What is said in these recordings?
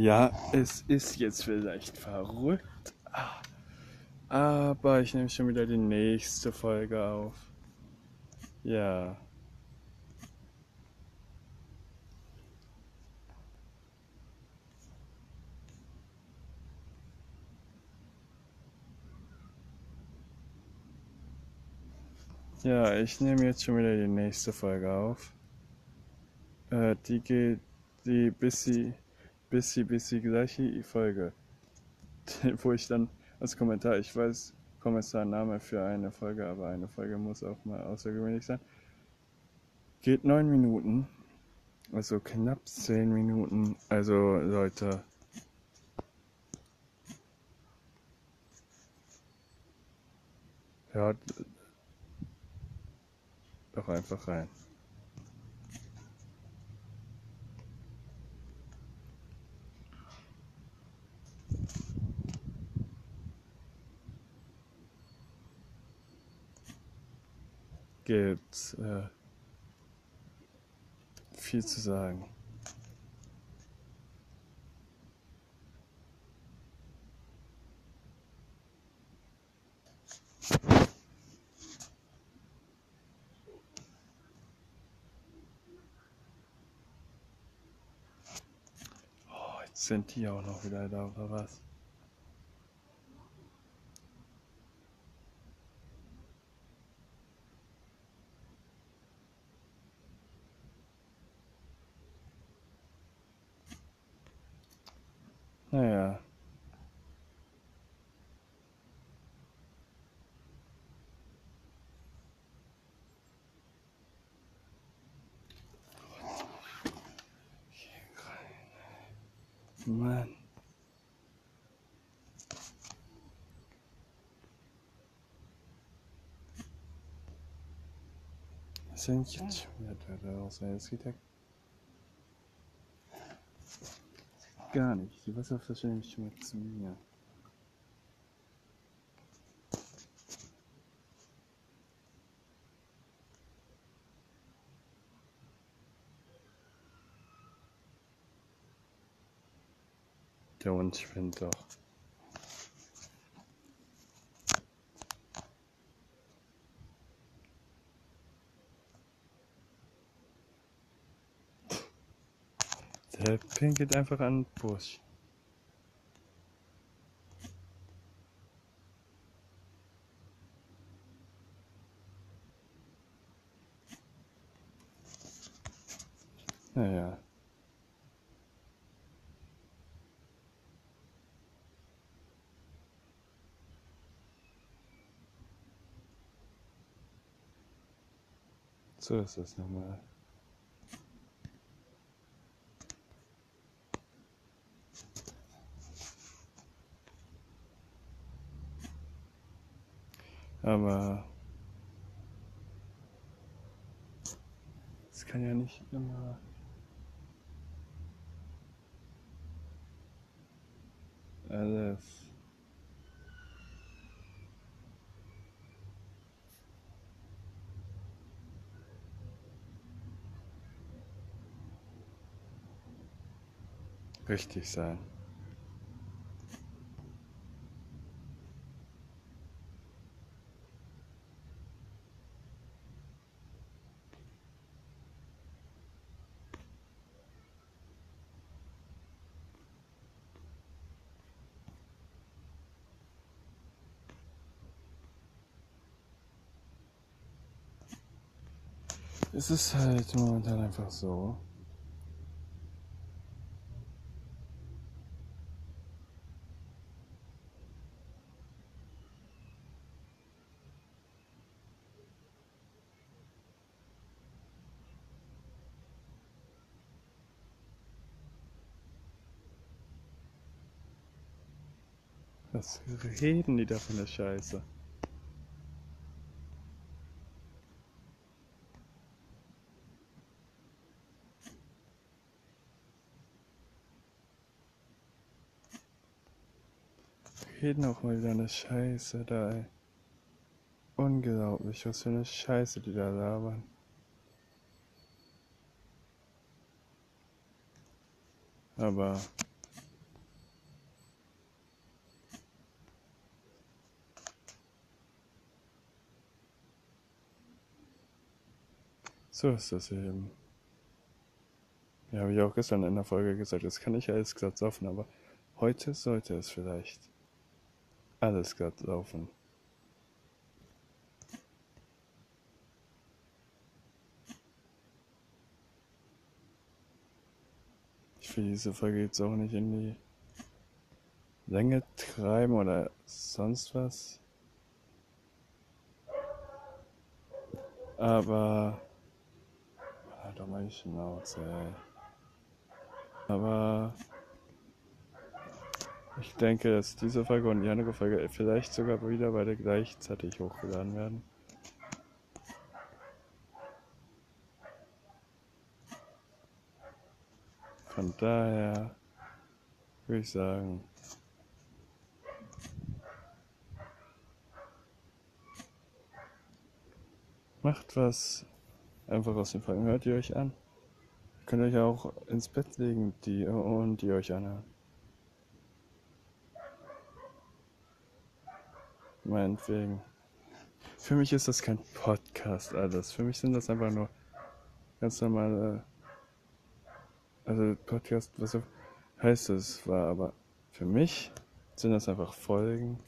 Ja, es ist jetzt vielleicht verrückt, aber ich nehme schon wieder die nächste Folge auf. Ja. Ja, ich nehme jetzt schon wieder die nächste Folge auf. Äh, die geht die bisschen, bisschen, bisschen gleiche Folge, wo ich dann als Kommentar, ich weiß, Kommentarname für eine Folge, aber eine Folge muss auch mal außergewöhnlich sein. Geht neun Minuten, also knapp zehn Minuten. Also Leute, hört doch einfach rein. Gibt äh, viel zu sagen. Oh, jetzt sind die auch noch wieder da, oder was? Naja. Mann. Sind jetzt schon wieder da raus? Es geht ja gar nicht. Die Wasserflasche mal zu mir. Der Hund spinnt doch. Der pinkelt einfach an den Busch. Naja. So ist das nochmal. Aber es kann ja nicht immer. Alles. Richtig sein. Es ist halt momentan einfach so. Was reden die da von der Scheiße? reden auch mal wieder eine Scheiße da, ey. Unglaublich, was für eine Scheiße die da labern. Aber. So ist das eben. Ja, habe ich auch gestern in der Folge gesagt, das kann ich alles gesagt offen, aber heute sollte es vielleicht alles glatt laufen. Ich will diese Folge jetzt auch nicht in die Länge treiben oder sonst was. Aber. Halt doch mal die Schnauze, ey. Aber. Ich denke, dass diese Folge und die andere Folge vielleicht sogar wieder beide gleichzeitig hochgeladen werden. Von daher würde ich sagen, macht was einfach aus den Folgen, hört ihr euch an. Ihr könnt euch auch ins Bett legen die, und die euch anhören. Meinetwegen. Für mich ist das kein Podcast alles. Für mich sind das einfach nur ganz normale also Podcast, was heißt es war, aber für mich sind das einfach Folgen.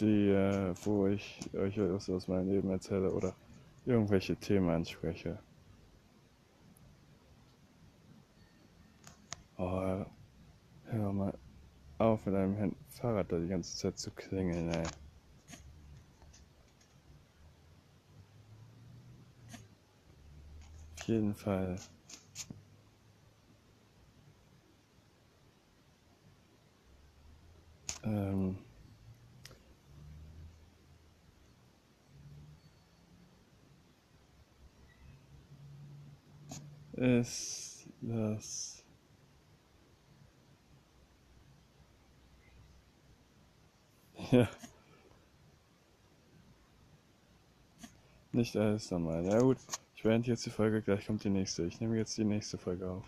Die, äh, wo ich euch etwas aus meinem Leben erzähle oder irgendwelche Themen anspreche. Oh, hör mal auf mit deinem Fahrrad da die ganze Zeit zu klingeln, ey. jeden Fall. Ähm, ist das ja nicht alles normal. Ja gut. Ich beende jetzt die Folge, gleich kommt die nächste. Ich nehme jetzt die nächste Folge auf.